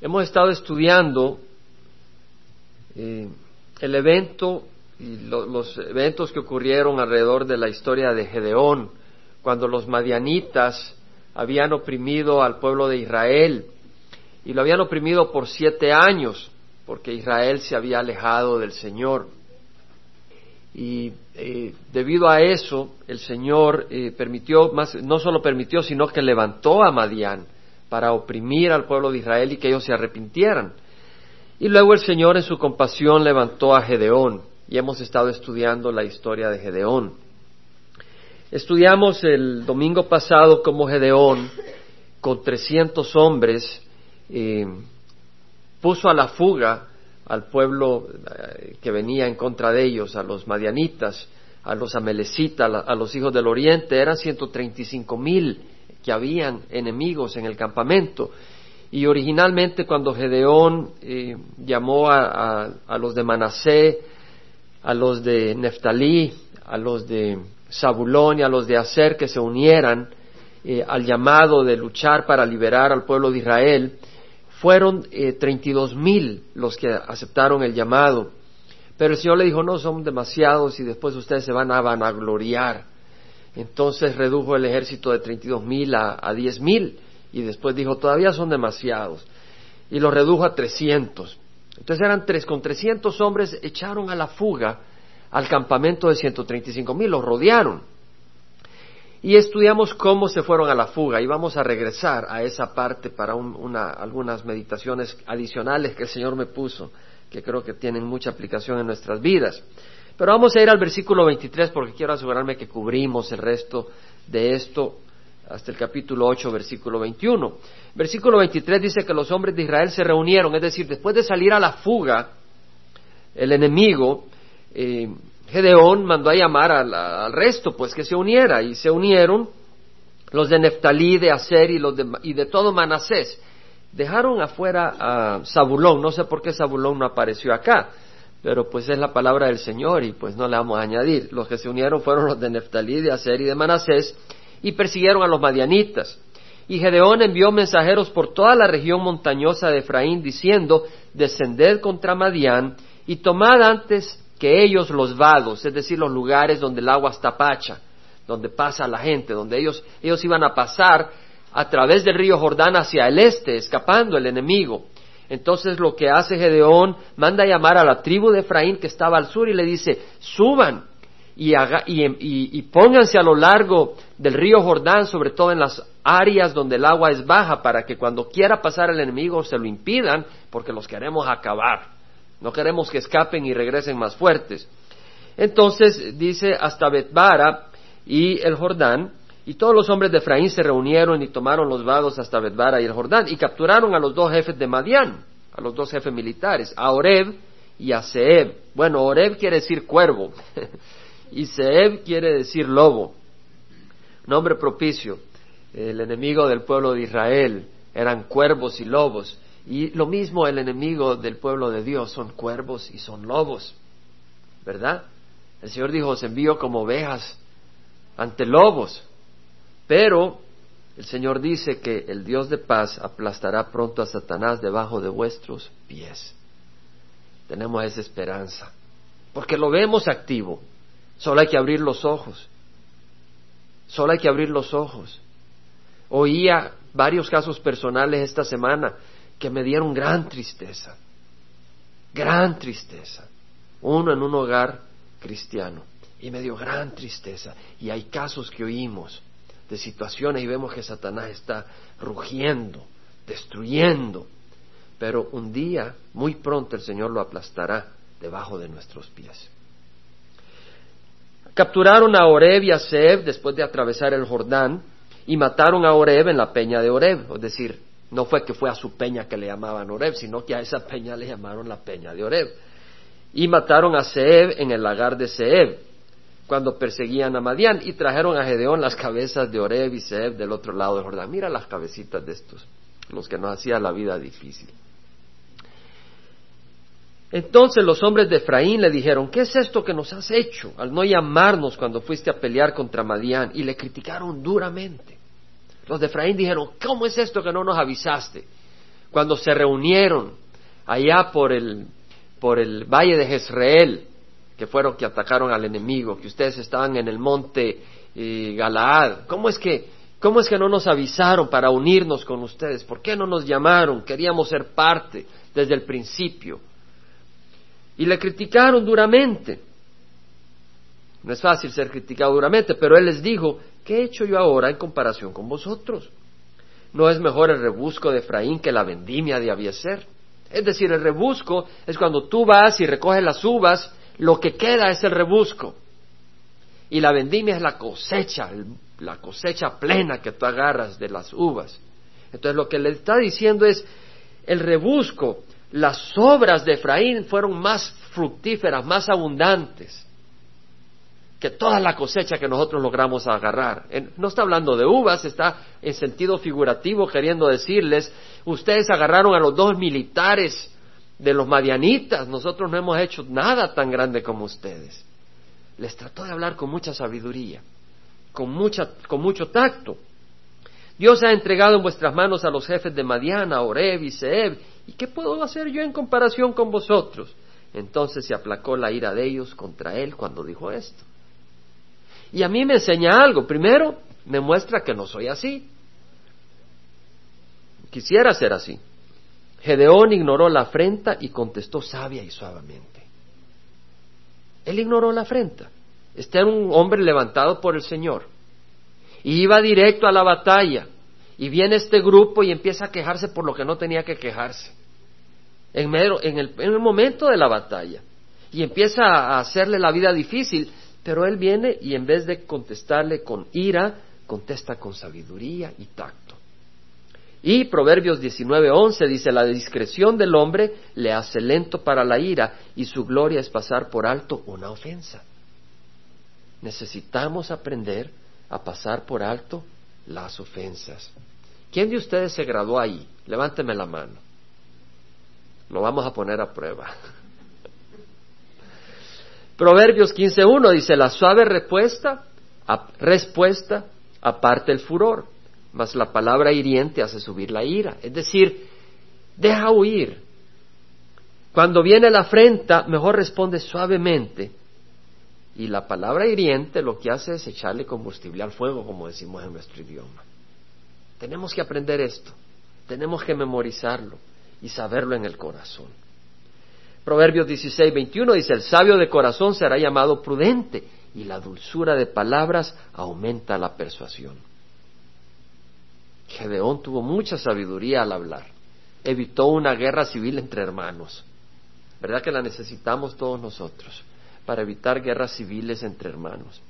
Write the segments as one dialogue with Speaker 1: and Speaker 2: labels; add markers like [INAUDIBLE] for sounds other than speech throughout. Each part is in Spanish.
Speaker 1: Hemos estado estudiando eh, el evento y los eventos que ocurrieron alrededor de la historia de Gedeón, cuando los madianitas habían oprimido al pueblo de Israel y lo habían oprimido por siete años, porque Israel se había alejado del Señor. Y eh, debido a eso, el Señor eh, permitió, más, no solo permitió, sino que levantó a Madián para oprimir al pueblo de Israel y que ellos se arrepintieran. Y luego el Señor en su compasión levantó a Gedeón y hemos estado estudiando la historia de Gedeón. Estudiamos el domingo pasado cómo Gedeón, con trescientos hombres, eh, puso a la fuga al pueblo eh, que venía en contra de ellos, a los madianitas, a los amelecitas, a los hijos del oriente, eran ciento treinta y cinco mil que habían enemigos en el campamento. Y originalmente cuando Gedeón eh, llamó a, los de Manasé, a los de Neftalí, a los de Zabulón y a los de Aser que se unieran eh, al llamado de luchar para liberar al pueblo de Israel, fueron eh, treinta y dos mil los que aceptaron el llamado. Pero el Señor le dijo, no, son demasiados y después ustedes se van a vanagloriar. Entonces redujo el ejército de treinta y dos mil a diez mil y después dijo, todavía son demasiados. Y los redujo a trescientos. Entonces eran tres, con trescientos hombres echaron a la fuga al campamento de ciento treinta y cinco mil, los rodearon. Y estudiamos cómo se fueron a la fuga y vamos a regresar a esa parte para algunas meditaciones adicionales que el Señor me puso, que creo que tienen mucha aplicación en nuestras vidas. Pero vamos a ir al versículo 23 porque quiero asegurarme que cubrimos el resto de esto hasta el capítulo 8, versículo 21. Versículo 23 dice que los hombres de Israel se reunieron, es decir, después de salir a la fuga, el enemigo, eh, Gedeón mandó a llamar al, resto, pues que se uniera, y se unieron los de Neftalí, de Aser y, los de, y de todo Manasés. Dejaron afuera a Zabulón, no sé por qué Zabulón no apareció acá, pero pues es la palabra del Señor y pues no le vamos a añadir. Los que se unieron fueron los de Neftalí, de Aser y de Manasés y persiguieron a los madianitas. Y Gedeón envió mensajeros por toda la región montañosa de Efraín diciendo, descended contra Madián y tomad antes que ellos los vados, es decir, los lugares donde el agua está pacha, donde pasa la gente, donde ellos, ellos iban a pasar a través del río Jordán hacia el este, escapando el enemigo. Entonces lo que hace Gedeón, manda llamar a la tribu de Efraín que estaba al sur y le dice, suban y, y, pónganse a lo largo del río Jordán, sobre todo en las áreas donde el agua es baja, para que cuando quiera pasar el enemigo se lo impidan, porque los queremos acabar. No queremos que escapen y regresen más fuertes. Entonces dice hasta Betbara y el Jordán, y todos los hombres de Efraín se reunieron y tomaron los vados hasta Betbara y el Jordán, y capturaron a los dos jefes de Madián, a los dos jefes militares, a Oreb y a Seb. Bueno, Oreb quiere decir cuervo, [LAUGHS] y Seb quiere decir lobo, nombre propicio. El enemigo del pueblo de Israel eran cuervos y lobos. Y lo mismo el enemigo del pueblo de Dios son cuervos y son lobos, ¿verdad? El Señor dijo, os envío como ovejas ante lobos, pero el Señor dice que el Dios de paz aplastará pronto a Satanás debajo de vuestros pies. Tenemos esa esperanza, porque lo vemos activo, solo hay que abrir los ojos, solo hay que abrir los ojos. Oía varios casos personales esta semana que me dieron gran tristeza, gran tristeza. Uno en un hogar cristiano y me dio gran tristeza. Y hay casos que oímos de situaciones y vemos que Satanás está rugiendo, destruyendo. Pero un día, muy pronto, el Señor lo aplastará debajo de nuestros pies. Capturaron a Oreb y a Seb después de atravesar el Jordán y mataron a Oreb en la peña de Oreb, es decir, no fue que fue a su peña que le llamaban Oreb, sino que a esa peña le llamaron la peña de Oreb. Y mataron a Seb en el lagar de Seb, cuando perseguían a Madián, y trajeron a Gedeón las cabezas de Oreb y Seb del otro lado del Jordán. Mira las cabecitas de estos, los que nos hacían la vida difícil. Entonces los hombres de Efraín le dijeron, ¿qué es esto que nos has hecho al no llamarnos cuando fuiste a pelear contra Madián? Y le criticaron duramente. Los de Efraín dijeron, ¿cómo es esto que no nos avisaste? cuando se reunieron allá por el, por el valle de Jezreel, que fueron que atacaron al enemigo, que ustedes estaban en el monte eh, Galaad. ¿Cómo es que ¿Cómo es que no nos avisaron para unirnos con ustedes? ¿Por qué no nos llamaron? Queríamos ser parte desde el principio. Y le criticaron duramente. No es fácil ser criticado duramente, pero él les dijo, ¿qué he hecho yo ahora en comparación con vosotros? ¿No es mejor el rebusco de Efraín que la vendimia de Abieser? Es decir, el rebusco es cuando tú vas y recoges las uvas, lo que queda es el rebusco. Y la vendimia es la cosecha, la cosecha plena que tú agarras de las uvas. Entonces lo que le está diciendo es, el rebusco, las obras de Efraín fueron más fructíferas, más abundantes que toda la cosecha que nosotros logramos agarrar. No está hablando de uvas, está en sentido figurativo queriendo decirles, ustedes agarraron a los dos militares de los madianitas, nosotros no hemos hecho nada tan grande como ustedes les trató de hablar con mucha sabiduría, con, mucha, con mucho tacto. Dios ha entregado en vuestras manos a los jefes de Madiana, Oreb y Seb, ¿y qué puedo hacer yo en comparación con vosotros? Entonces se aplacó la ira de ellos contra él cuando dijo esto. Y a mí me enseña algo. Primero, me muestra que no soy así. Quisiera ser así. Gedeón ignoró la afrenta y contestó sabia y suavemente. Él ignoró la afrenta. Este era un hombre levantado por el Señor. Y iba directo a la batalla. Y viene este grupo y empieza a quejarse por lo que no tenía que quejarse. En, el, en el momento de la batalla. Y empieza a hacerle la vida difícil. Pero él viene y en vez de contestarle con ira, contesta con sabiduría y tacto. Y Proverbios 19:11 dice, la discreción del hombre le hace lento para la ira y su gloria es pasar por alto una ofensa. Necesitamos aprender a pasar por alto las ofensas. ¿Quién de ustedes se graduó ahí? Levánteme la mano. Lo vamos a poner a prueba. [LAUGHS] Proverbios 15.1 dice, la suave respuesta, respuesta aparte el furor mas la palabra hiriente hace subir la ira. Es decir, deja huir. Cuando viene la afrenta, mejor responde suavemente. Y la palabra hiriente lo que hace es echarle combustible al fuego, como decimos en nuestro idioma. Tenemos que aprender esto, tenemos que memorizarlo y saberlo en el corazón. Proverbios 16, 21 dice, el sabio de corazón será llamado prudente y la dulzura de palabras aumenta la persuasión. Gedeón tuvo mucha sabiduría al hablar. Evitó una guerra civil entre hermanos. ¿Verdad que la necesitamos todos nosotros para evitar guerras civiles entre hermanos?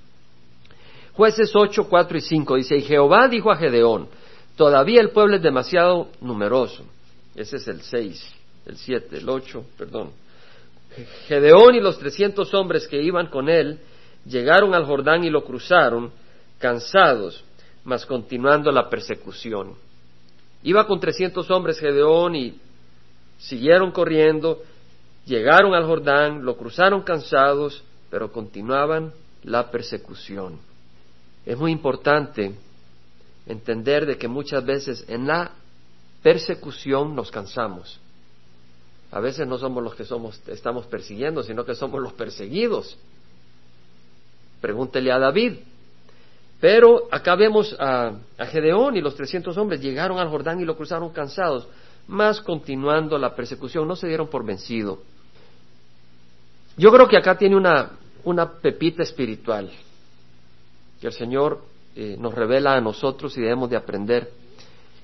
Speaker 1: Jueces 8, 4 y 5 dice, y Jehová dijo a Gedeón, todavía el pueblo es demasiado numeroso. Ese es el 6, el 7, el 8, perdón. Gedeón y los trescientos hombres que iban con él llegaron al Jordán y lo cruzaron, cansados, mas continuando la persecución. Iba con trescientos hombres Gedeón y siguieron corriendo, llegaron al Jordán, lo cruzaron cansados, pero continuaban la persecución. Es muy importante entender de que muchas veces en la persecución nos cansamos. A veces no somos los que somos, estamos persiguiendo, sino que somos los perseguidos. Pregúntele a David, pero acá vemos a, Gedeón y los trescientos hombres llegaron al Jordán y lo cruzaron cansados, más continuando la persecución, no se dieron por vencido. Yo creo que acá tiene una, una pepita espiritual que el Señor eh, nos revela a nosotros y debemos de aprender.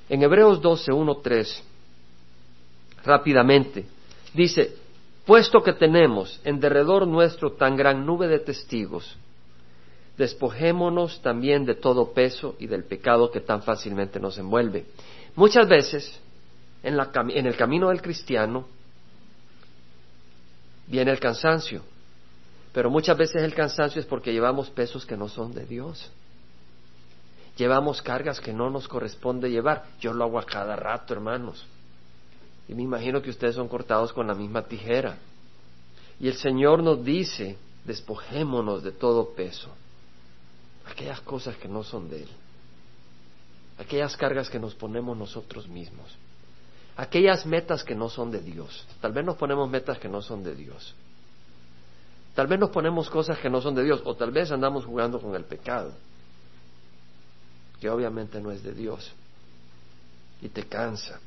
Speaker 1: En Hebreos 12, 1, 3, rápidamente, dice, puesto que tenemos en derredor nuestro tan gran nube de testigos, despojémonos también de todo peso y del pecado que tan fácilmente nos envuelve. Muchas veces, en, el camino del cristiano, viene el cansancio, pero muchas veces el cansancio es porque llevamos pesos que no son de Dios. Llevamos cargas que no nos corresponde llevar. Yo lo hago a cada rato, hermanos. Y me imagino que ustedes son cortados con la misma tijera. Y el Señor nos dice, despojémonos de todo peso aquellas cosas que no son de Él, aquellas cargas que nos ponemos nosotros mismos, aquellas metas que no son de Dios. Tal vez nos ponemos metas que no son de Dios. Tal vez nos ponemos cosas que no son de Dios o tal vez andamos jugando con el pecado, que obviamente no es de Dios y te cansa.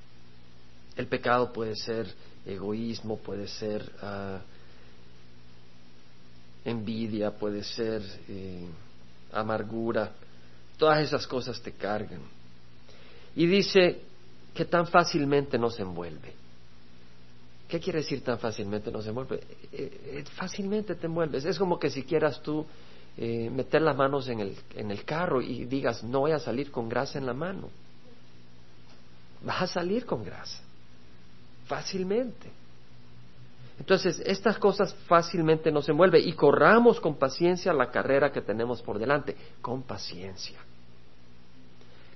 Speaker 1: El pecado puede ser egoísmo, puede ser ah, envidia, puede ser eh, amargura, todas esas cosas te cargan. Y dice que tan fácilmente no se envuelve. ¿Qué quiere decir tan fácilmente no se envuelve? Eh, eh, fácilmente te envuelves. Es como que si quieras tú meter las manos en el, en el carro y digas, no voy a salir con grasa en la mano. Vas a salir con grasa. Fácilmente. Entonces, estas cosas fácilmente nos envuelven y corramos con paciencia la carrera que tenemos por delante, con paciencia.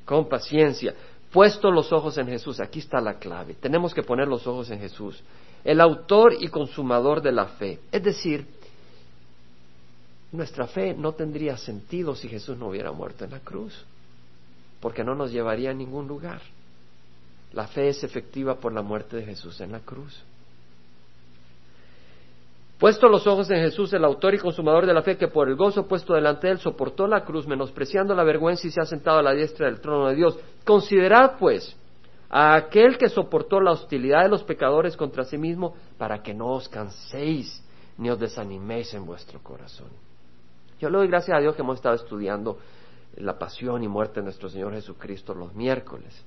Speaker 1: Con paciencia. Puesto los ojos en Jesús, aquí está la clave. Tenemos que poner los ojos en Jesús, el autor y consumador de la fe. Es decir, nuestra fe no tendría sentido si Jesús no hubiera muerto en la cruz, porque no nos llevaría a ningún lugar. La fe es efectiva por la muerte de Jesús en la cruz. Puesto los ojos en Jesús, el autor y consumador de la fe, que por el gozo puesto delante de él soportó la cruz, menospreciando la vergüenza y se ha sentado a la diestra del trono de Dios. Considerad, pues, a aquel que soportó la hostilidad de los pecadores contra sí mismo, para que no os canséis ni os desaniméis en vuestro corazón. Yo le doy gracias a Dios que hemos estado estudiando la pasión y muerte de nuestro Señor Jesucristo los miércoles.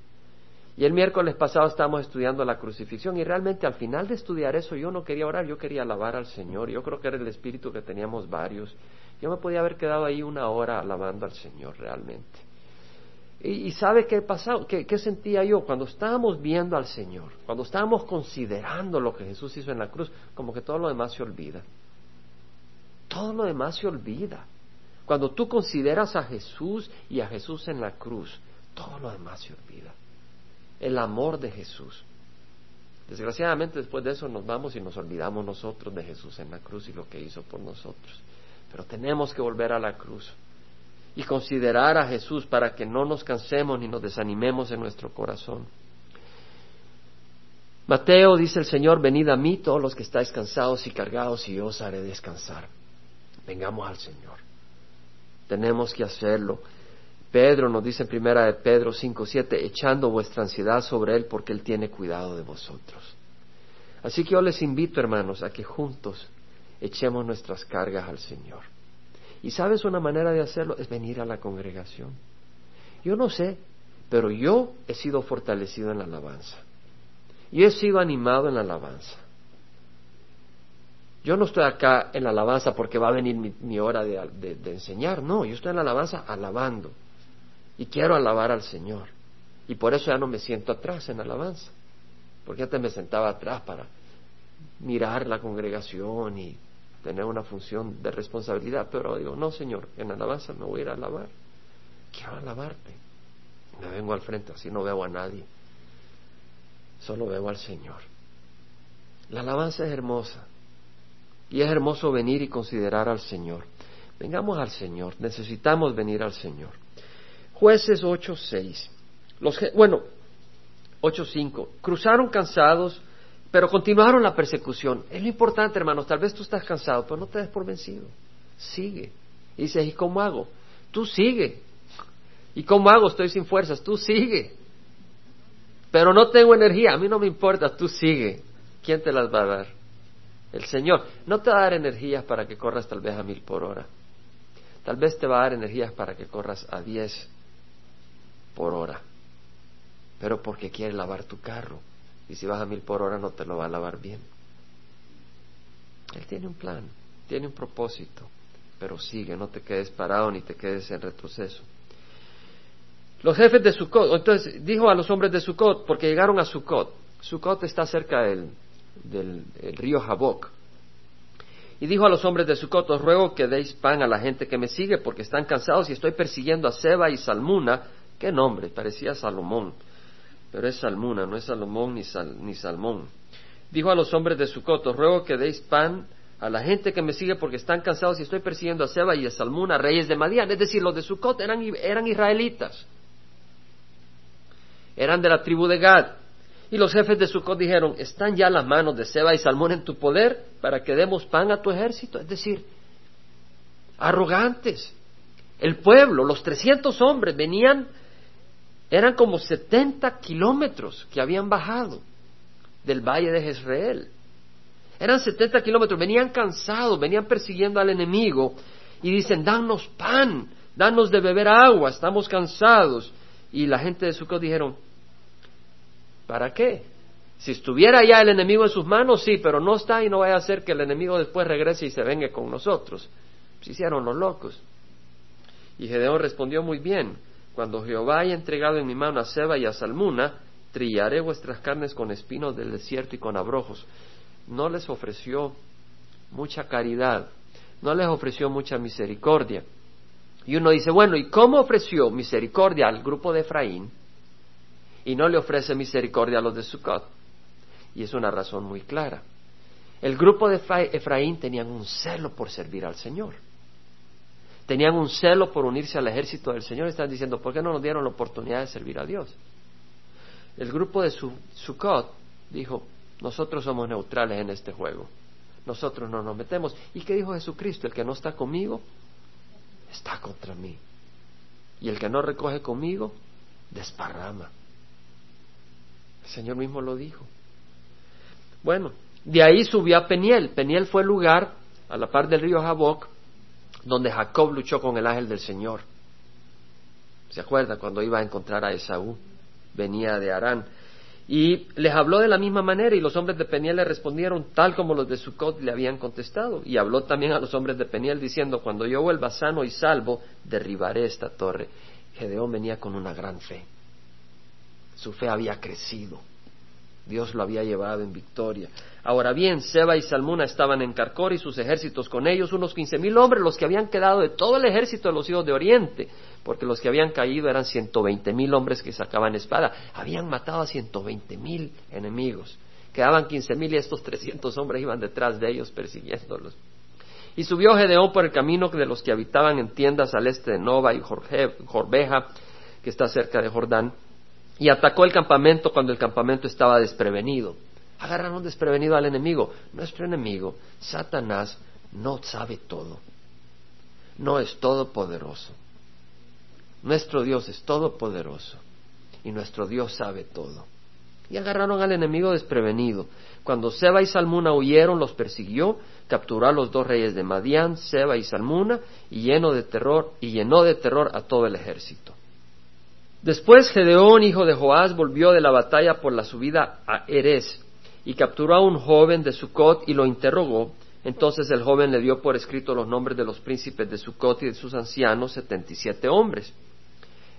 Speaker 1: Y el miércoles pasado estábamos estudiando la crucifixión y realmente al final de estudiar eso yo no quería orar, yo quería alabar al Señor. Yo creo que era el espíritu que teníamos varios. Yo me podía haber quedado ahí una hora alabando al Señor realmente. Y, sabe qué pasado, qué, qué sentía yo cuando estábamos viendo al Señor, cuando estábamos considerando lo que Jesús hizo en la cruz, como que todo lo demás se olvida. Todo lo demás se olvida. Cuando tú consideras a Jesús y a Jesús en la cruz, todo lo demás se olvida el amor de Jesús. Desgraciadamente después de eso nos vamos y nos olvidamos nosotros de Jesús en la cruz y lo que hizo por nosotros. Pero tenemos que volver a la cruz y considerar a Jesús para que no nos cansemos ni nos desanimemos en nuestro corazón. Mateo dice el Señor, venid a mí todos los que estáis cansados y cargados y yo os haré descansar. Vengamos al Señor. Tenemos que hacerlo. Pedro nos dice en primera de Pedro 5.7, echando vuestra ansiedad sobre Él porque Él tiene cuidado de vosotros. Así que yo les invito, hermanos, a que juntos echemos nuestras cargas al Señor. Y sabes una manera de hacerlo es venir a la congregación. Yo no sé, pero yo he sido fortalecido en la alabanza. Y he sido animado en la alabanza. Yo no estoy acá en la alabanza porque va a venir mi, hora de enseñar, no, yo estoy en la alabanza alabando y quiero alabar al Señor. Y por eso ya no me siento atrás en alabanza, porque antes me sentaba atrás para mirar la congregación y tener una función de responsabilidad, pero digo, no Señor, en alabanza me voy a ir a alabar, quiero alabarte. Me vengo al frente, así no veo a nadie, solo veo al Señor. La alabanza es hermosa y es hermoso venir y considerar al Señor. Vengamos al Señor, necesitamos venir al Señor. Jueces 8.6. Los, bueno, 8.5. Cruzaron cansados, pero continuaron la persecución. Es lo importante, hermanos. Tal vez tú estás cansado, pero no te des por vencido. Sigue. Y dices, ¿y cómo hago? Tú sigue. ¿Y cómo hago? Estoy sin fuerzas. Tú sigue. Pero no tengo energía. A mí no me importa. Tú sigue. ¿Quién te las va a dar? El Señor. No te va a dar energías para que corras tal vez a mil por hora. Tal vez te va a dar energías para que corras a diez por hora, pero porque quiere lavar tu carro. Y si vas a mil por hora no te lo va a lavar bien. Él tiene un plan, tiene un propósito, pero sigue, no te quedes parado ni te quedes en retroceso. Los jefes de Sucot, entonces dijo a los hombres de Sucot, porque llegaron a Sucot. Sucot está cerca del, del río Jaboc. Y dijo a los hombres de Sucot, os ruego que deis pan a la gente que me sigue, porque están cansados y estoy persiguiendo a Seba y Salmuna, ¿Qué nombre? Parecía Salomón, pero es Salmuna, no es Salomón ni, ni Salmón. Dijo a los hombres de Sucot, ruego que deis pan a la gente que me sigue porque están cansados y estoy persiguiendo a Seba y a Salmuna, reyes de Madián. Es decir, los de Sucot eran, eran israelitas. Eran de la tribu de Gad. Y los jefes de Sucot dijeron, ¿están ya las manos de Seba y Salmón en tu poder para que demos pan a tu ejército? Es decir, arrogantes. El pueblo, los trescientos hombres venían, eran como setenta kilómetros que habían bajado del valle de Jezreel. Eran setenta kilómetros, venían cansados, venían persiguiendo al enemigo y dicen, danos pan, danos de beber agua, estamos cansados. Y la gente de Sucot dijeron, ¿Para qué? Si estuviera ya el enemigo en sus manos, sí, pero no está y no vaya a hacer que el enemigo después regrese y se venga con nosotros. Se hicieron los locos. Y Gedeón respondió muy bien, cuando Jehová haya entregado en mi mano a Seba y a Salmuna, trillaré vuestras carnes con espinos del desierto y con abrojos. No les ofreció mucha caridad, no les ofreció mucha misericordia. Y uno dice, bueno, ¿y cómo ofreció misericordia al grupo de Efraín? y no le ofrece misericordia a los de Sucot. Y es una razón muy clara. El grupo de Efraín tenían un celo por servir al Señor. Tenían un celo por unirse al ejército del Señor. Están diciendo, ¿por qué no nos dieron la oportunidad de servir a Dios? El grupo de Sucot dijo, nosotros somos neutrales en este juego. Nosotros no nos metemos. ¿Y qué dijo Jesucristo? El que no está conmigo, está contra mí. Y el que no recoge conmigo, desparrama. El Señor mismo lo dijo. Bueno, de ahí subió a Peniel. Peniel fue el lugar, a la par del río Jaboc, donde Jacob luchó con el ángel del Señor. ¿Se acuerda cuando iba a encontrar a Esaú? Venía de Arán. Y les habló de la misma manera y los hombres de Peniel le respondieron tal como los de Sucot le habían contestado. Y habló también a los hombres de Peniel diciendo, cuando yo vuelva sano y salvo, derribaré esta torre. Gedeón venía con una gran fe. Su fe había crecido. Dios lo había llevado en victoria. Ahora bien, Seba y Salmuna estaban en Carcor y sus ejércitos con ellos, unos quince mil hombres, los que habían quedado de todo el ejército de los hijos de Oriente, porque los que habían caído eran ciento veinte mil hombres que sacaban espada. Habían matado a ciento veinte mil enemigos. Quedaban quince mil y estos trescientos hombres iban detrás de ellos persiguiéndolos. Y subió Gedeón por el camino de los que habitaban en tiendas al este de Nova y Jorbeja, que está cerca de Jordán, y atacó el campamento cuando el campamento estaba desprevenido. Agarraron desprevenido al enemigo. Nuestro enemigo, Satanás, no sabe todo. No es todopoderoso. Nuestro Dios es todopoderoso. Y nuestro Dios sabe todo. Y agarraron al enemigo desprevenido. Cuando Seba y Salmuna huyeron, los persiguió, capturó a los dos reyes de Madián, Seba y Salmuna, y llenó de terror, y llenó de terror a todo el ejército. Después Gedeón, hijo de Joás, volvió de la batalla por la subida a Erez y capturó a un joven de Sucot y lo interrogó. Entonces el joven le dio por escrito los nombres de los príncipes de Sucot y de sus ancianos, setenta y siete hombres.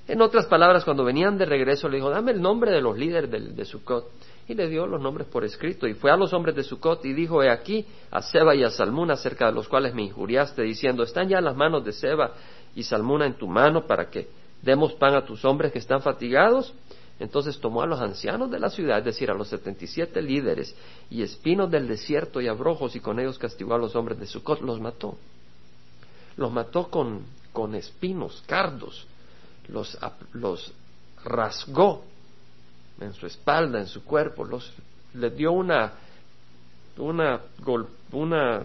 Speaker 1: En otras palabras, cuando venían de regreso, le dijo, dame el nombre de los líderes de, de Sucot. Y le dio los nombres por escrito. Y fue a los hombres de Sucot y dijo, he aquí a Seba y a Salmuna, acerca de los cuales me injuriaste, diciendo, están ya las manos de Seba y Salmuna en tu mano para que demos pan a tus hombres que están fatigados. Entonces tomó a los ancianos de la ciudad, es decir, a los setenta y siete líderes y espinos del desierto y abrojos, y con ellos castigó a los hombres de Sucot, los mató. Los mató con, con espinos, cardos, los, los rasgó en su espalda, en su cuerpo, los, les dio una, una, una,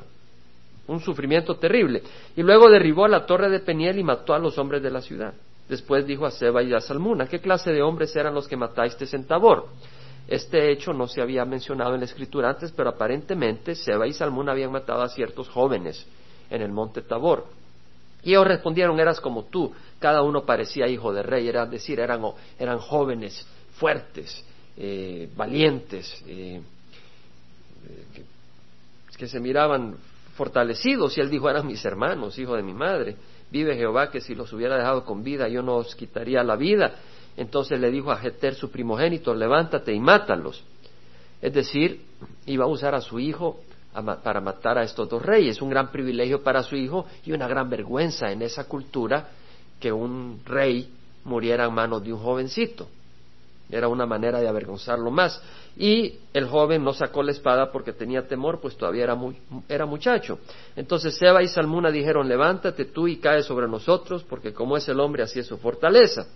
Speaker 1: un sufrimiento terrible. Y luego derribó la torre de Peniel y mató a los hombres de la ciudad. Después dijo a Seba y a Salmuna, ¿qué clase de hombres eran los que mataste en Tabor? Este hecho no se había mencionado en la escritura antes, pero aparentemente Seba y Salmuna habían matado a ciertos jóvenes en el monte Tabor. Y ellos respondieron, eras como tú, cada uno parecía hijo de rey, era decir, eran, eran jóvenes, fuertes, eh, valientes, eh, que, que se miraban fortalecidos, y él dijo, eran mis hermanos, hijo de mi madre. Vive Jehová que si los hubiera dejado con vida yo no os quitaría la vida. Entonces le dijo a Jeter su primogénito, levántate y mátalos. Es decir, iba a usar a su hijo para matar a estos dos reyes. Un gran privilegio para su hijo y una gran vergüenza en esa cultura que un rey muriera en manos de un jovencito. Era una manera de avergonzarlo más. Y el joven no sacó la espada porque tenía temor, pues todavía era, muy, era muchacho. Entonces Seba y Salmuna dijeron, levántate tú y cae sobre nosotros, porque como es el hombre, así es su fortaleza.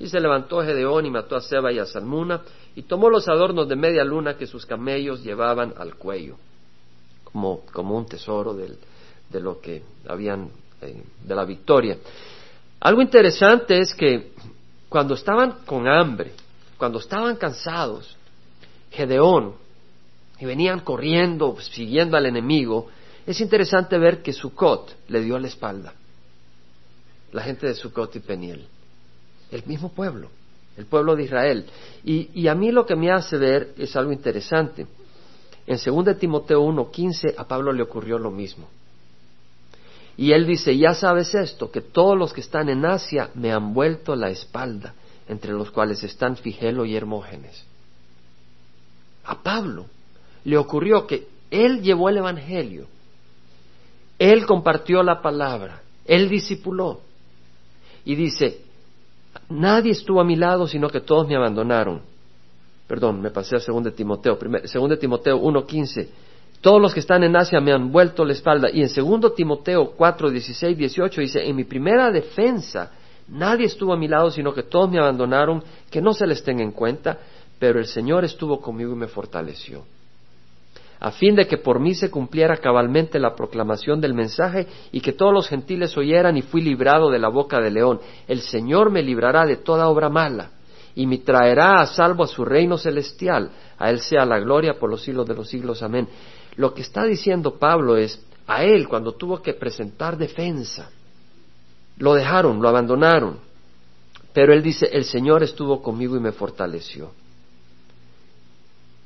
Speaker 1: Y se levantó Gedeón y mató a Seba y a Salmuna y tomó los adornos de media luna que sus camellos llevaban al cuello, como, como un tesoro de lo que habían, eh, de la victoria. Algo interesante es que cuando estaban con hambre, cuando estaban cansados, Gedeón, y venían corriendo, siguiendo al enemigo, es interesante ver que Sucot le dio la espalda. La gente de Sucot y Peniel. El mismo pueblo, el pueblo de Israel. Y, a mí lo que me hace ver es algo interesante. En 2 Timoteo 1:15 a Pablo le ocurrió lo mismo. Y él dice, ya sabes esto, que todos los que están en Asia me han vuelto la espalda, entre los cuales están Figelo y Hermógenes. A Pablo le ocurrió que él llevó el Evangelio él compartió la palabra, Él discipuló. Y dice, nadie estuvo a mi lado, sino que todos me abandonaron. Perdón, me pasé a 2 Timoteo, 2 Timoteo 1.15. Todos los que están en Asia me han vuelto la espalda. Y en 2 Timoteo 4, 16, 18 dice, en mi primera defensa nadie estuvo a mi lado, sino que todos me abandonaron, que no se les tenga en cuenta, pero el Señor estuvo conmigo y me fortaleció a fin de que por mí se cumpliera cabalmente la proclamación del mensaje y que todos los gentiles oyeran y fui librado de la boca del león. El Señor me librará de toda obra mala y me traerá a salvo a su reino celestial. A Él sea la gloria por los siglos de los siglos. Amén. Lo que está diciendo Pablo es, a Él cuando tuvo que presentar defensa, lo dejaron, lo abandonaron. Pero Él dice, el Señor estuvo conmigo y me fortaleció.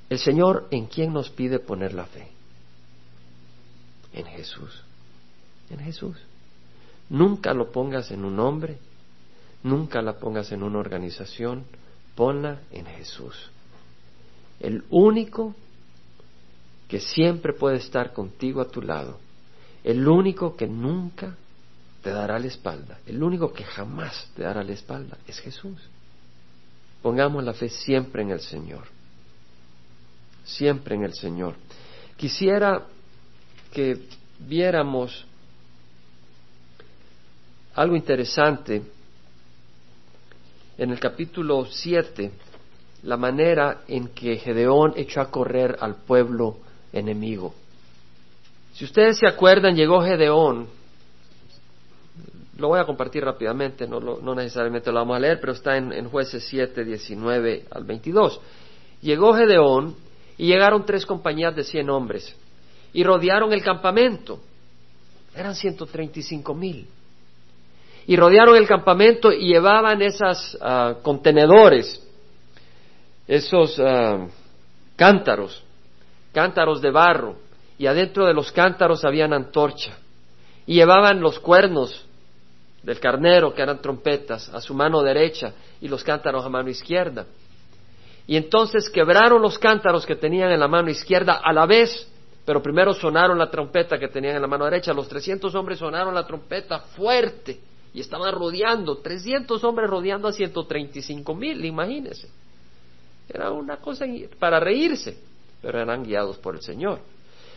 Speaker 1: El Señor, ¿en quién nos pide poner la fe? En Jesús. En Jesús. Nunca lo pongas en un hombre, nunca la pongas en una organización, ponla en Jesús. El único que siempre puede estar contigo a tu lado, el único que nunca te dará la espalda, el único que jamás te dará la espalda es Jesús. Pongamos la fe siempre en el Señor siempre en el Señor. Quisiera que viéramos algo interesante en el capítulo 7, la manera en que Gedeón echó a correr al pueblo enemigo. Si ustedes se acuerdan, llegó Gedeón, lo voy a compartir rápidamente, no, no necesariamente lo vamos a leer, pero está en, jueces 7, 19 al 22. Llegó Gedeón y llegaron tres compañías de cien hombres y rodearon el campamento. Eran ciento treinta y cinco mil. Y rodearon el campamento y llevaban esos ah, contenedores, esos ah, cántaros, cántaros de barro, y adentro de los cántaros habían antorcha. Y llevaban los cuernos del carnero, que eran trompetas, a su mano derecha y los cántaros a mano izquierda. Y entonces quebraron los cántaros que tenían en la mano izquierda a la vez, pero primero sonaron la trompeta que tenían en la mano derecha. Los trescientos hombres sonaron la trompeta fuerte y estaban rodeando, trescientos hombres rodeando a ciento treinta y cinco mil, imagínense. Era una cosa para reírse, pero eran guiados por el Señor.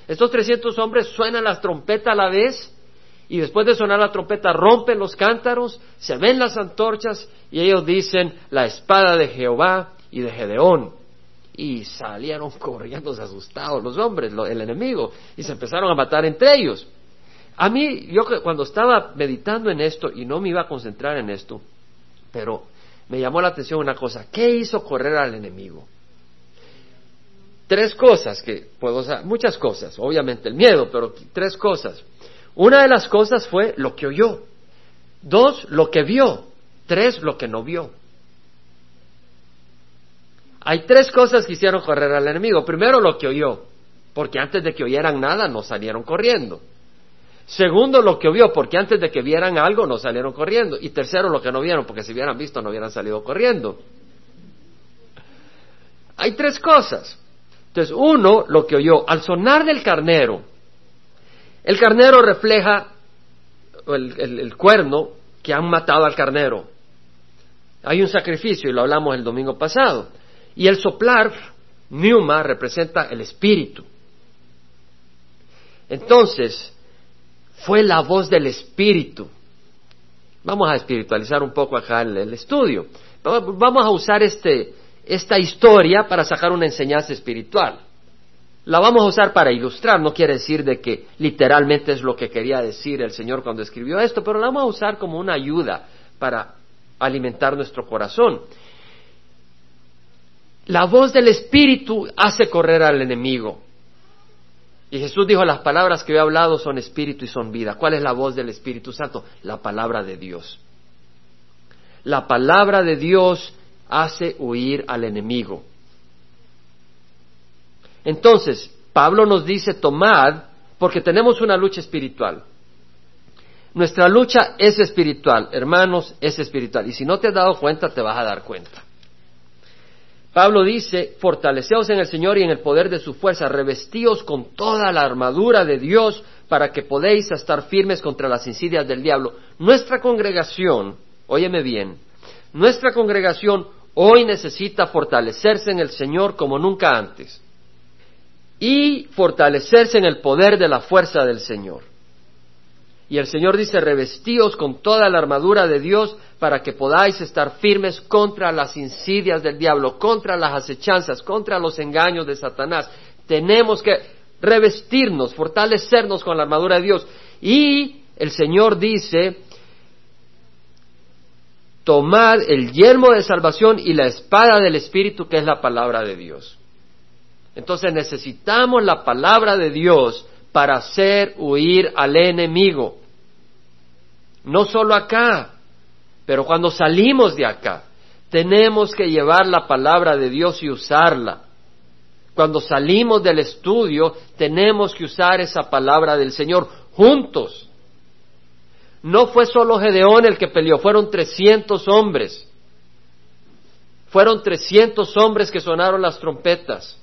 Speaker 1: Estos trescientos hombres suenan las trompetas a la vez y después de sonar la trompeta rompen los cántaros, se ven las antorchas y ellos dicen, la espada de Jehová y de Gedeón. Y salieron [LAUGHS] corriendo asustados los hombres, el enemigo, y se empezaron a matar entre ellos. A mí, yo cuando estaba meditando en esto, y no me iba a concentrar en esto, pero me llamó la atención una cosa, ¿qué hizo correr al enemigo? Tres cosas que puedo, muchas cosas, obviamente el miedo, pero tres cosas. Una de las cosas fue lo que oyó. Dos, lo que vio. Tres, lo que no vio. Hay tres cosas que hicieron correr al enemigo. Primero, lo que oyó, porque antes de que oyeran nada no salieron corriendo. Segundo, lo que oyó, porque antes de que vieran algo no salieron corriendo. Y tercero, lo que no vieron, porque si hubieran visto no hubieran salido corriendo. Hay tres cosas. Entonces, uno, lo que oyó, al sonar del carnero, el carnero refleja el, el cuerno que han matado al carnero. Hay un sacrificio y lo hablamos el domingo pasado. Y el soplar, Numa, representa el espíritu. Entonces, fue la voz del espíritu Vamos a espiritualizar un poco acá el, el estudio. Vamos a usar este, esta historia para sacar una enseñanza espiritual. La vamos a usar para ilustrar, no quiere decir de que literalmente es lo que quería decir el Señor cuando escribió esto, pero la vamos a usar como una ayuda para alimentar nuestro corazón. La voz del Espíritu hace correr al enemigo. Y Jesús dijo, las palabras que he hablado son espíritu y son vida. ¿Cuál es la voz del Espíritu Santo? La palabra de Dios. La palabra de Dios hace huir al enemigo. Entonces, Pablo nos dice, tomad, porque tenemos una lucha espiritual. Nuestra lucha es espiritual, hermanos, es espiritual. Y si no te has dado cuenta, te vas a dar cuenta. Pablo dice, fortaleceos en el Señor y en el poder de su fuerza, revestíos con toda la armadura de Dios para que podéis estar firmes contra las insidias del diablo. Nuestra congregación, óyeme bien, nuestra congregación hoy necesita fortalecerse en el Señor como nunca antes y fortalecerse en el poder de la fuerza del Señor. Y el Señor dice, revestíos con toda la armadura de Dios para que podáis estar firmes contra las insidias del diablo, contra las acechanzas, contra los engaños de Satanás. Tenemos que revestirnos, fortalecernos con la armadura de Dios. Y el Señor dice, tomad el yelmo de salvación y la espada del Espíritu, que es la palabra de Dios. Entonces necesitamos la palabra de Dios para hacer huir al enemigo. No solo acá, pero cuando salimos de acá, tenemos que llevar la palabra de Dios y usarla. Cuando salimos del estudio, tenemos que usar esa palabra del Señor juntos. No fue solo Gedeón el que peleó, fueron trescientos hombres. Fueron trescientos hombres que sonaron las trompetas.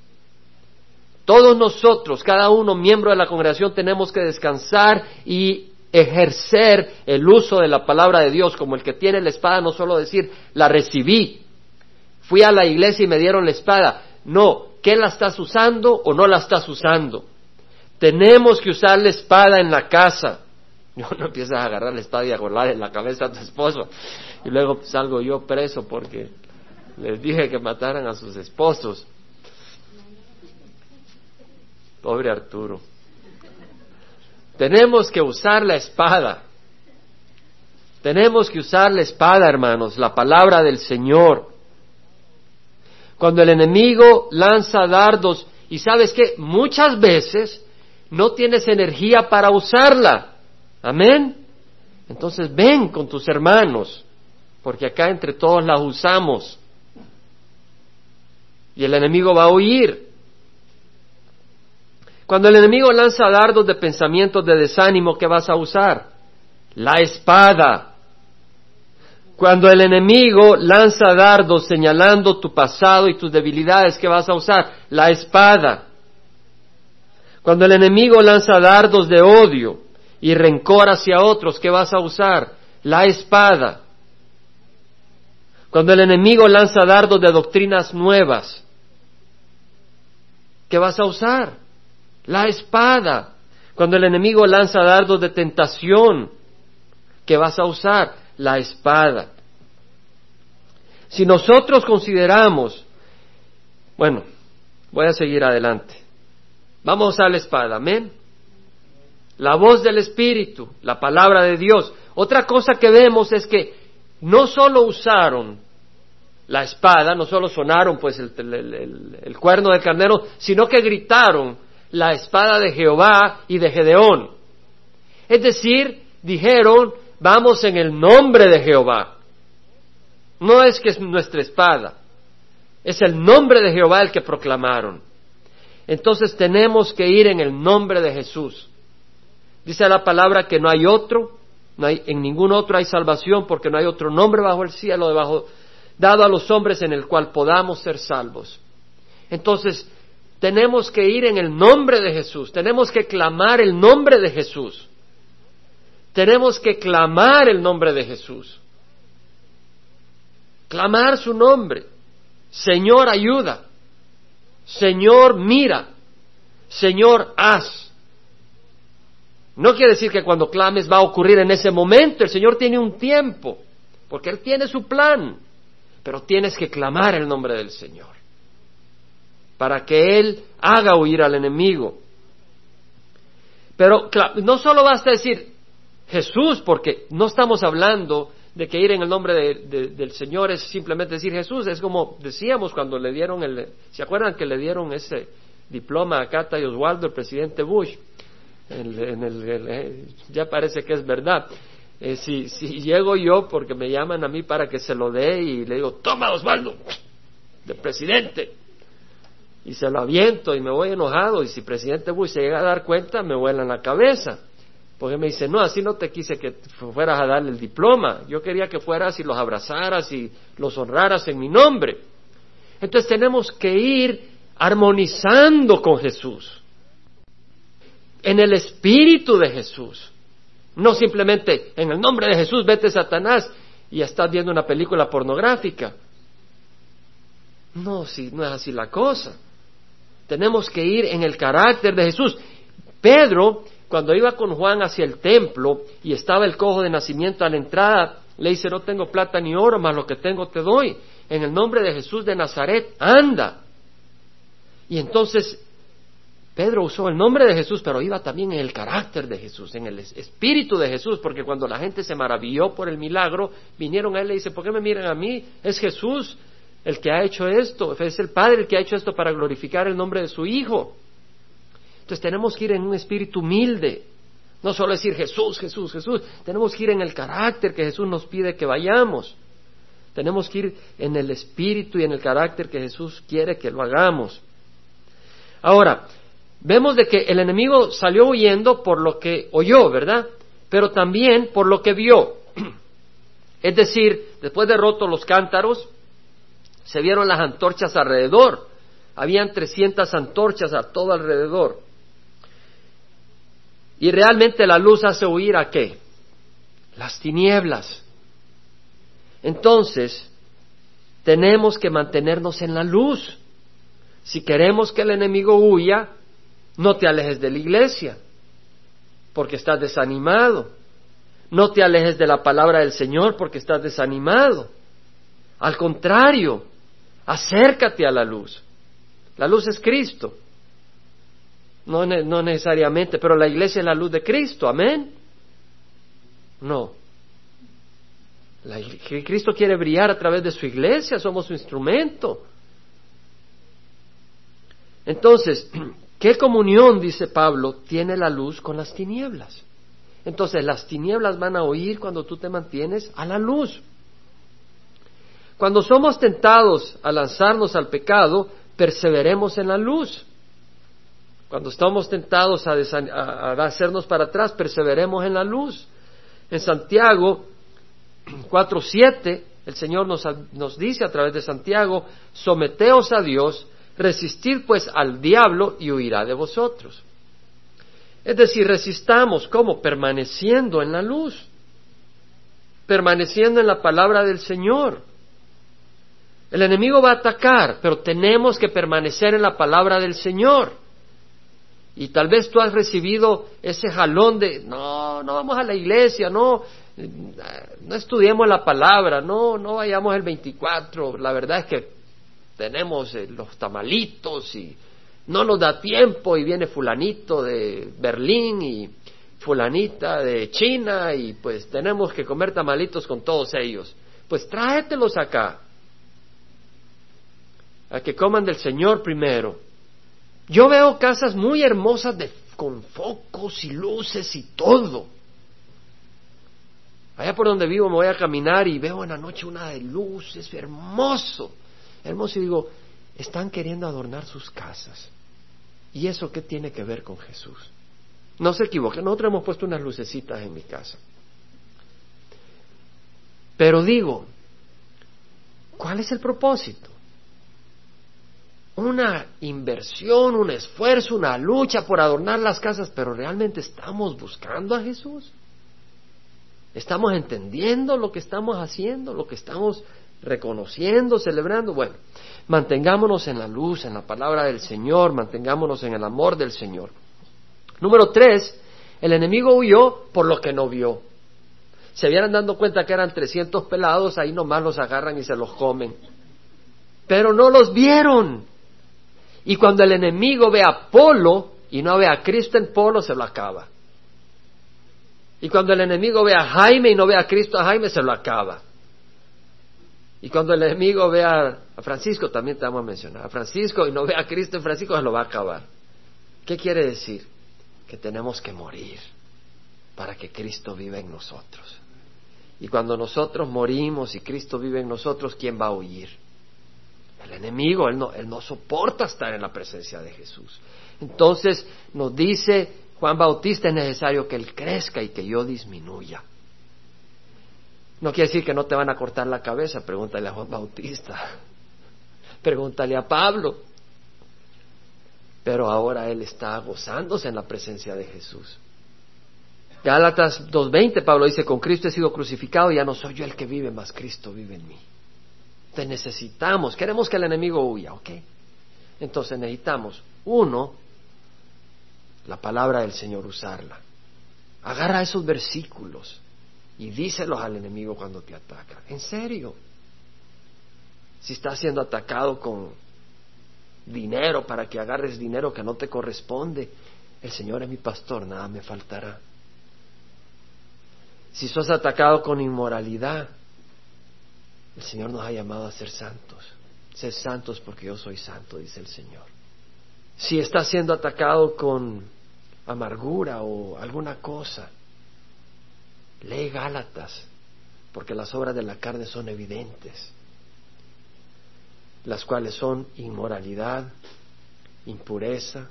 Speaker 1: Todos nosotros, cada uno miembro de la congregación, tenemos que descansar y ejercer el uso de la palabra de Dios, como el que tiene la espada, no solo decir, la recibí, fui a la iglesia y me dieron la espada. No, ¿qué la estás usando o no la estás usando? Tenemos que usar la espada en la casa. [LAUGHS] No, no empiezas a agarrar la espada y a golar en la cabeza a tu esposo. Y luego salgo yo preso porque les dije que mataran a sus esposos. Pobre Arturo. Tenemos que usar la espada. Tenemos que usar la espada, hermanos, la palabra del Señor. Cuando el enemigo lanza dardos, y sabes que muchas veces no tienes energía para usarla. Amén. Entonces ven con tus hermanos, porque acá entre todos las usamos. Y el enemigo va a huir. Cuando el enemigo lanza dardos de pensamientos de desánimo, ¿qué vas a usar? La espada. Cuando el enemigo lanza dardos señalando tu pasado y tus debilidades, ¿qué vas a usar? La espada. Cuando el enemigo lanza dardos de odio y rencor hacia otros, ¿qué vas a usar? La espada. Cuando el enemigo lanza dardos de doctrinas nuevas, ¿qué vas a usar? La espada. Cuando el enemigo lanza dardos de tentación, ¿qué vas a usar? La espada. Si nosotros consideramos, bueno, voy a seguir adelante. Vamos a usar la espada, amén. La voz del Espíritu, la palabra de Dios. Otra cosa que vemos es que no solo usaron la espada, no solo sonaron pues el, el cuerno del carnero, sino que gritaron la espada de Jehová y de Gedeón. Es decir, dijeron, vamos en el nombre de Jehová. No es que es nuestra espada, es el nombre de Jehová el que proclamaron. Entonces tenemos que ir en el nombre de Jesús. Dice la palabra que no hay otro, no hay, en ningún otro hay salvación porque no hay otro nombre bajo el cielo debajo, dado a los hombres en el cual podamos ser salvos. Entonces, tenemos que ir en el nombre de Jesús, tenemos que clamar el nombre de Jesús. Tenemos que clamar el nombre de Jesús. Clamar su nombre. Señor, ayuda. Señor, mira. Señor, haz. No quiere decir que cuando clames va a ocurrir en ese momento. El Señor tiene un tiempo, porque Él tiene su plan. Pero tienes que clamar el nombre del Señor para que Él haga huir al enemigo. Pero no solo basta decir Jesús, porque no estamos hablando de que ir en el nombre del Señor es simplemente decir Jesús, es como decíamos cuando le dieron el, ¿se acuerdan que le dieron ese diploma a Cata y Oswaldo, el presidente Bush? Eh, ya parece que es verdad. Eh, si, si llego yo porque me llaman a mí para que se lo dé y le digo, toma Osvaldo, del presidente, y se lo aviento y me voy enojado y si presidente Bush se llega a dar cuenta me vuela en la cabeza. Porque me dice, no, así no te quise que fueras a darle el diploma. Yo quería que fueras y los abrazaras y los honraras en mi nombre. Entonces tenemos que ir armonizando con Jesús. En el espíritu de Jesús. No simplemente en el nombre de Jesús vete Satanás y estás viendo una película pornográfica. No, si no es así la cosa. Tenemos que ir en el carácter de Jesús. Pedro, cuando iba con Juan hacia el templo y estaba el cojo de nacimiento a la entrada, le dice, no tengo plata ni oro, mas lo que tengo te doy. En el nombre de Jesús de Nazaret, anda. Y entonces Pedro usó el nombre de Jesús, pero iba también en el carácter de Jesús, en el espíritu de Jesús, porque cuando la gente se maravilló por el milagro, vinieron a él y le dice, ¿por qué me miran a mí? Es Jesús el que ha hecho esto, es el Padre el que ha hecho esto para glorificar el nombre de su Hijo. Entonces tenemos que ir en un espíritu humilde, no solo decir Jesús, Jesús, Jesús, tenemos que ir en el carácter que Jesús nos pide que vayamos. Tenemos que ir en el espíritu y en el carácter que Jesús quiere que lo hagamos. Ahora, vemos de que el enemigo salió huyendo por lo que oyó, ¿verdad? Pero también por lo que vio. [CLEARS THROAT] Es decir, después de roto los cántaros, se vieron las antorchas alrededor. Habían 300 antorchas a todo alrededor. Y realmente la luz hace huir a qué? Las tinieblas. Entonces, tenemos que mantenernos en la luz. Si queremos que el enemigo huya, no te alejes de la iglesia, porque estás desanimado. No te alejes de la palabra del Señor, porque estás desanimado. Al contrario, Acércate a la luz. La luz es Cristo. No, no, necesariamente, pero la iglesia es la luz de Cristo. Amén. No. Cristo quiere brillar a través de su iglesia, somos su instrumento. Entonces, [CLEARS THROAT] ¿qué comunión, dice Pablo, tiene la luz con las tinieblas? Entonces, las tinieblas van a oír cuando tú te mantienes a la luz. Cuando somos tentados a lanzarnos al pecado, perseveremos en la luz. Cuando estamos tentados a, hacernos para atrás, perseveremos en la luz. En Santiago 4.7, el Señor nos, nos dice a través de Santiago, someteos a Dios, resistid pues al diablo y huirá de vosotros. Es decir, resistamos, ¿cómo? Permaneciendo en la luz, permaneciendo en la palabra del Señor. El enemigo va a atacar, pero tenemos que permanecer en la palabra del Señor. Y tal vez tú has recibido ese jalón de, no, no vamos a la iglesia, no, no estudiemos la palabra, no, no vayamos el 24. La verdad es que tenemos eh, los tamalitos y no nos da tiempo y viene fulanito de Berlín y fulanita de China y pues tenemos que comer tamalitos con todos ellos. Pues tráetelos acá a que coman del Señor primero. Yo veo casas muy hermosas con focos y luces y todo. Allá por donde vivo me voy a caminar y veo en la noche una de luces, hermoso, hermoso. Y digo, están queriendo adornar sus casas. ¿Y eso qué tiene que ver con Jesús? No se equivoquen, nosotros hemos puesto unas lucecitas en mi casa. Pero digo, ¿cuál es el propósito? Una inversión, un esfuerzo, una lucha por adornar las casas, pero realmente estamos buscando a Jesús. Estamos entendiendo lo que estamos haciendo, lo que estamos reconociendo, celebrando. Bueno, mantengámonos en la luz, en la palabra del Señor, mantengámonos en el amor del Señor. Número tres, El enemigo huyó por lo que no vio. Se vieran dando cuenta que eran 300 pelados, ahí nomás los agarran y se los comen. Pero no los vieron. Y cuando el enemigo ve a Polo y no ve a Cristo en Polo, se lo acaba. Y cuando el enemigo ve a Jaime y no ve a Cristo a Jaime, se lo acaba. Y cuando el enemigo ve a, Francisco, también te vamos a mencionar, a Francisco y no ve a Cristo en Francisco, se lo va a acabar. ¿Qué quiere decir? Que tenemos que morir para que Cristo viva en nosotros. Y cuando nosotros morimos y Cristo vive en nosotros, ¿quién va a huir? El enemigo, él no, él no soporta estar en la presencia de Jesús. Entonces nos dice Juan Bautista, es necesario que él crezca y que yo disminuya. No quiere decir que no te van a cortar la cabeza, pregúntale a Juan Bautista, [LAUGHS] pregúntale a Pablo. Pero ahora él está gozándose en la presencia de Jesús. Gálatas 2.20, Pablo dice, con Cristo he sido crucificado, ya no soy yo el que vive, más Cristo vive en mí. Te necesitamos, queremos que el enemigo huya, ¿ok? Entonces necesitamos, uno, la palabra del Señor, usarla. Agarra esos versículos y díselos al enemigo cuando te ataca. En serio. Si estás siendo atacado con dinero para que agarres dinero que no te corresponde, el Señor es mi pastor, nada me faltará si sos atacado con inmoralidad, el Señor nos ha llamado a ser santos. Ser santos porque yo soy santo, dice el Señor. Si estás siendo atacado con amargura o alguna cosa, lee Gálatas, porque las obras de la carne son evidentes, las cuales son inmoralidad, impureza,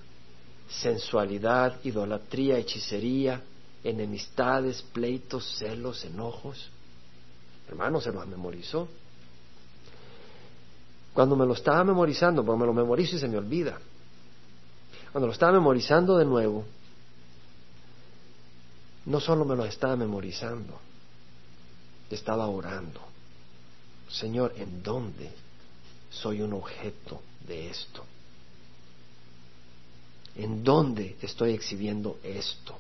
Speaker 1: sensualidad, idolatría, hechicería, enemistades, pleitos, celos, enojos. Hermano, se los memorizó. Cuando me lo estaba memorizando, porque me lo memorizo y se me olvida. Cuando lo estaba memorizando de nuevo, no solo me lo estaba memorizando, estaba orando. Señor, ¿en dónde soy un objeto de esto? ¿En dónde estoy exhibiendo esto?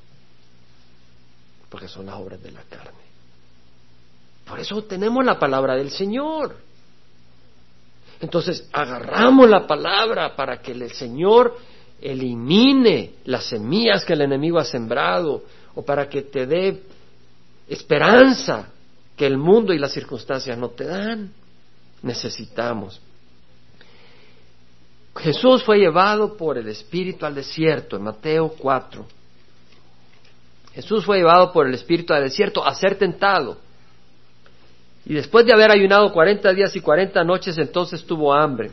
Speaker 1: porque son las obras de la carne. Por eso tenemos la palabra del Señor. Entonces, agarramos la palabra para que el Señor elimine las semillas que el enemigo ha sembrado o para que te dé esperanza que el mundo y las circunstancias no te dan. Necesitamos. Jesús fue llevado por el Espíritu al desierto en Mateo 4. Jesús fue llevado por el Espíritu al desierto a ser tentado. Y después de haber ayunado cuarenta días y cuarenta noches, entonces tuvo hambre.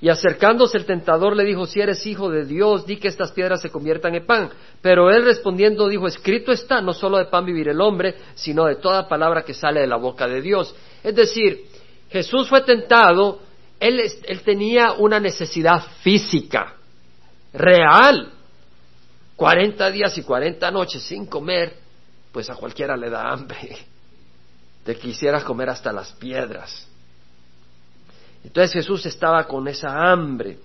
Speaker 1: Y acercándose el tentador le dijo, si eres hijo de Dios, di que estas piedras se conviertan en pan. Pero él respondiendo dijo, escrito está, no solo de pan vivir el hombre, sino de toda palabra que sale de la boca de Dios. Es decir, Jesús fue tentado, él, él tenía una necesidad física, real, Cuarenta días y cuarenta noches sin comer, pues a cualquiera le da hambre. Te quisieras comer hasta las piedras. Entonces Jesús estaba con esa hambre,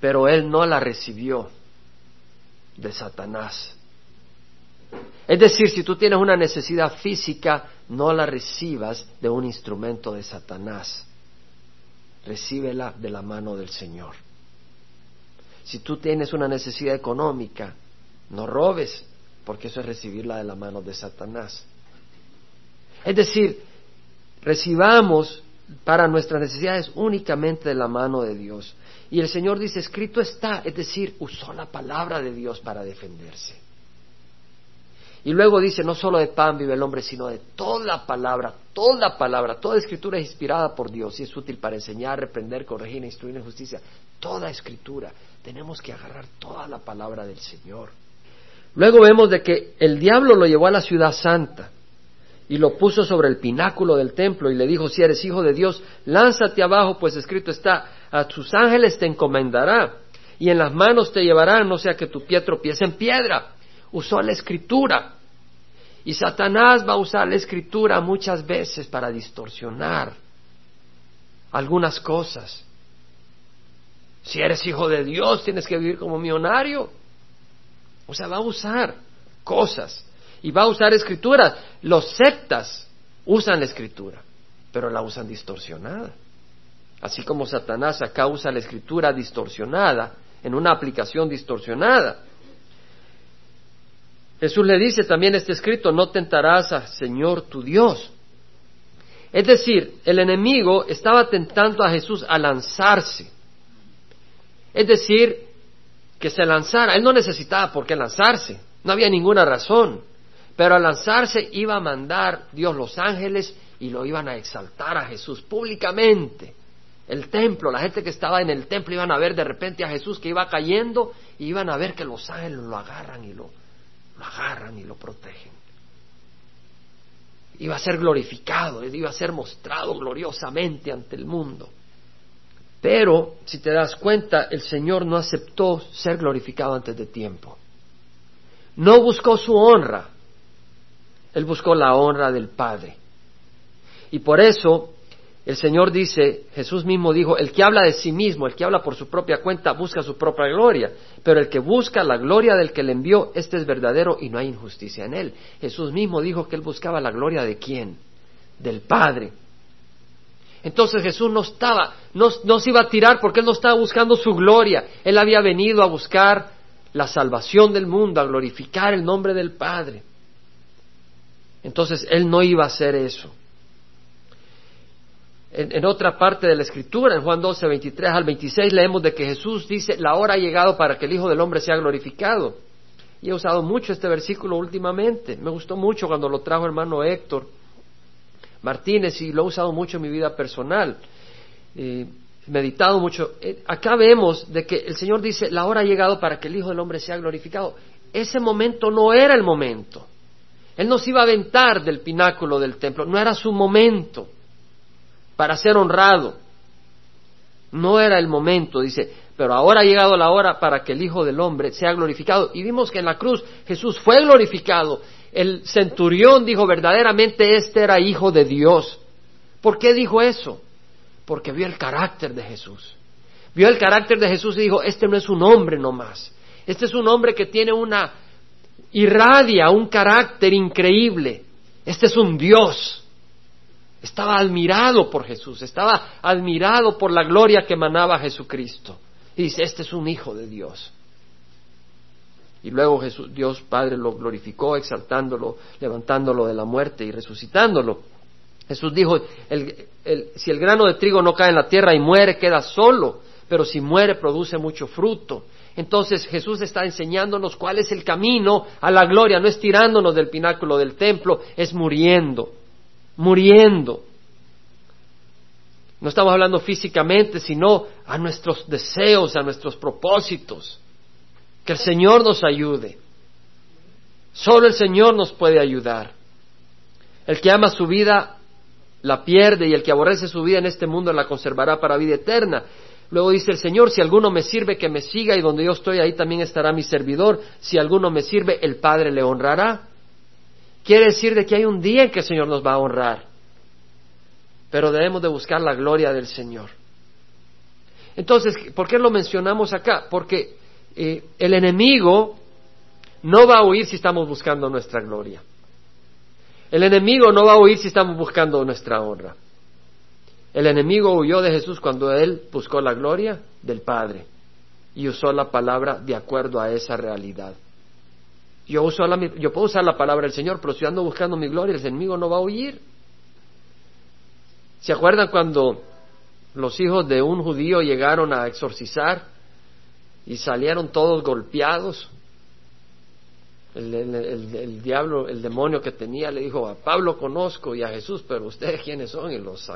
Speaker 1: pero él no la recibió de Satanás. Es decir, si tú tienes una necesidad física, no la recibas de un instrumento de Satanás. Recíbela de la mano del Señor. Si tú tienes una necesidad económica, no robes, porque eso es recibirla de la mano de Satanás. Es decir, recibamos para nuestras necesidades únicamente de la mano de Dios. Y el Señor dice, escrito está, es decir, usó la palabra de Dios para defenderse. Y luego dice, no solo de pan vive el hombre, sino de toda la palabra, toda la palabra, toda escritura es inspirada por Dios y es útil para enseñar, reprender, corregir, instruir en justicia. Toda escritura. Tenemos que agarrar toda la palabra del Señor. Luego vemos de que el diablo lo llevó a la ciudad santa y lo puso sobre el pináculo del templo y le dijo, si eres hijo de Dios, lánzate abajo, pues escrito está, a tus ángeles te encomendará y en las manos te llevarán, no sea que tu pie tropiece en piedra. Usó la escritura y Satanás va a usar la escritura muchas veces para distorsionar algunas cosas. Si eres hijo de Dios, tienes que vivir como millonario. O sea, va a usar cosas y va a usar escrituras. Los sectas usan la escritura, pero la usan distorsionada. Así como Satanás acá usa la escritura distorsionada, en una aplicación distorsionada. Jesús le dice también este escrito, no tentarás a Señor tu Dios. Es decir, el enemigo estaba tentando a Jesús a lanzarse. Es decir, que se lanzara. Él no necesitaba por qué lanzarse, no había ninguna razón. Pero al lanzarse iba a mandar Dios los ángeles y lo iban a exaltar a Jesús públicamente. El templo, la gente que estaba en el templo iban a ver de repente a Jesús que iba cayendo y iban a ver que los ángeles lo agarran y lo, agarran y lo protegen. Iba a ser glorificado, iba a ser mostrado gloriosamente ante el mundo. Pero, si te das cuenta, el Señor no aceptó ser glorificado antes de tiempo. No buscó su honra, Él buscó la honra del Padre. Y por eso el Señor dice, Jesús mismo dijo, el que habla de sí mismo, el que habla por su propia cuenta, busca su propia gloria, pero el que busca la gloria del que le envió, este es verdadero y no hay injusticia en él. Jesús mismo dijo que él buscaba la gloria de quién? Del Padre. Entonces Jesús no estaba, no, se iba a tirar porque él no estaba buscando su gloria. Él había venido a buscar la salvación del mundo, a glorificar el nombre del Padre. Entonces él no iba a hacer eso. En, otra parte de la Escritura, en Juan 12, 23 al 26, leemos de que Jesús dice, la hora ha llegado para que el Hijo del Hombre sea glorificado. Y he usado mucho este versículo últimamente. Me gustó mucho cuando lo trajo hermano Héctor Martínez y lo he usado mucho en mi vida personal. Eh, meditado mucho. Eh, acá vemos de que el Señor dice, la hora ha llegado para que el Hijo del Hombre sea glorificado. Ese momento no era el momento. Él no se iba a aventar del pináculo del templo, no era su momento para ser honrado. No era el momento, dice, pero ahora ha llegado la hora para que el Hijo del Hombre sea glorificado. Y vimos que en la cruz Jesús fue glorificado el centurión dijo verdaderamente este era hijo de Dios. ¿Por qué dijo eso? Porque vio el carácter de Jesús. Vio el carácter de Jesús y dijo, este no es un hombre nomás. Este es un hombre que tiene una irradia, un carácter increíble. Este es un Dios. Estaba admirado por Jesús, estaba admirado por la gloria que emanaba Jesucristo. Y dice, este es un hijo de Dios. Y luego Jesús, Dios Padre lo glorificó, exaltándolo, levantándolo de la muerte y resucitándolo. Jesús dijo, si el grano de trigo no cae en la tierra y muere, queda solo, pero si muere produce mucho fruto. Entonces Jesús está enseñándonos cuál es el camino a la gloria, no es tirándonos del pináculo del templo, es muriendo, muriendo. No estamos hablando físicamente, sino a nuestros deseos, a nuestros propósitos. Que el Señor nos ayude. Solo el Señor nos puede ayudar. El que ama su vida la pierde y el que aborrece su vida en este mundo la conservará para vida eterna. Luego dice el Señor, si alguno me sirve, que me siga y donde yo estoy, ahí también estará mi servidor. Si alguno me sirve, el Padre le honrará. Quiere decir de que hay un día en que el Señor nos va a honrar. Pero debemos de buscar la gloria del Señor. Entonces, ¿por qué lo mencionamos acá? Porque eh, el enemigo no va a huir si estamos buscando nuestra gloria. El enemigo no va a huir si estamos buscando nuestra honra. El enemigo huyó de Jesús cuando él buscó la gloria del Padre y usó la palabra de acuerdo a esa realidad. Yo, uso yo puedo usar la palabra del Señor, pero si ando buscando mi gloria, el enemigo no va a huir. ¿Se acuerdan cuando los hijos de un judío llegaron a exorcizar y salieron todos golpeados. El, diablo, el demonio que tenía, le dijo, a Pablo conozco y a Jesús, pero ustedes quiénes son? Y los,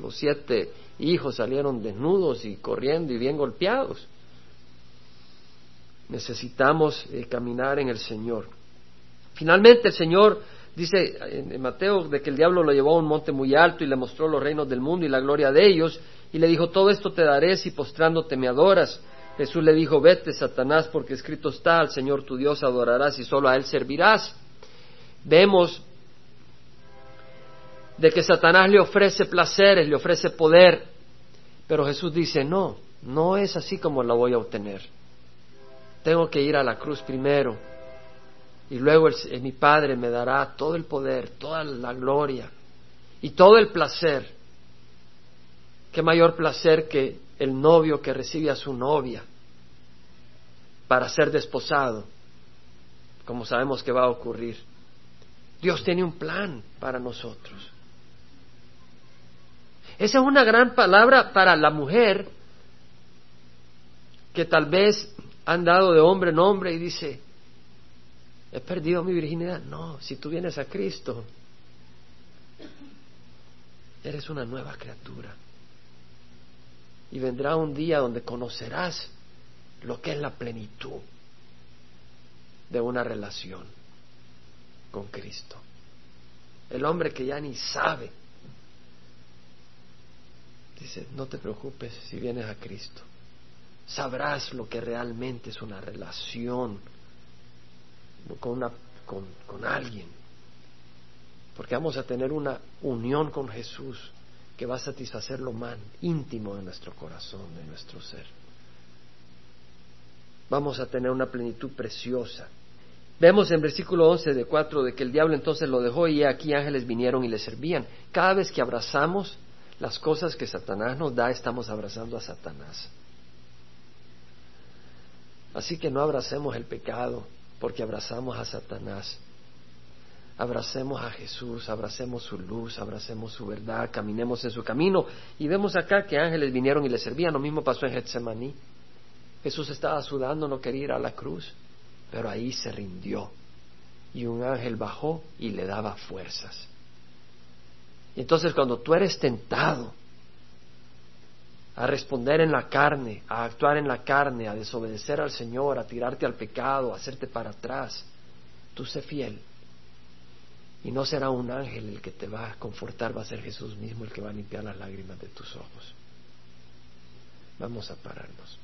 Speaker 1: los siete hijos salieron desnudos y corriendo y bien golpeados. Necesitamos eh, caminar en el Señor. Finalmente el Señor dice en Mateo de que el diablo lo llevó a un monte muy alto y le mostró los reinos del mundo y la gloria de ellos y le dijo, todo esto te daré si postrándote me adoras. Jesús le dijo, vete, Satanás, porque escrito está, al Señor tu Dios adorarás y solo a Él servirás. Vemos de que Satanás le ofrece placeres, le ofrece poder, pero Jesús dice, no, no es así como la voy a obtener. Tengo que ir a la cruz primero, Y luego mi Padre me dará todo el poder, toda la gloria y todo el placer. ¿Qué mayor placer que el novio que recibe a su novia para ser desposado? Como sabemos que va a ocurrir. Dios tiene un plan para nosotros. Esa es una gran palabra para la mujer que tal vez ha andado de hombre en hombre y dice, he perdido mi virginidad. No, si tú vienes a Cristo, eres una nueva criatura. Y vendrá un día donde conocerás lo que es la plenitud de una relación con Cristo. El hombre que ya ni sabe Dice, no te preocupes si vienes a Cristo. Sabrás lo que realmente es una relación con, una, con, con alguien. Porque vamos a tener una unión con Jesús que va a satisfacer lo más íntimo de nuestro corazón, de nuestro ser. Vamos a tener una plenitud preciosa. Vemos en versículo 11 de 4 de que el diablo entonces lo dejó y aquí ángeles vinieron y le servían. Cada vez que abrazamos las cosas que Satanás nos da, estamos abrazando a Satanás. Así que no abracemos el pecado porque abrazamos a Satanás. Abracemos a Jesús, abracemos su luz, abracemos su verdad, caminemos en su camino. Y vemos acá que ángeles vinieron y le servían. Lo mismo pasó en Getsemaní. Jesús estaba sudando, no quería ir a la cruz, pero ahí se rindió. Y un ángel bajó y le daba fuerzas. Y entonces cuando tú eres tentado a responder en la carne, a actuar en la carne, a desobedecer al Señor, a tirarte al pecado, a hacerte para atrás, tú sé fiel. Y no será un ángel el que te va a confortar, va a ser Jesús mismo el que va a limpiar las lágrimas de tus ojos. Vamos a pararnos.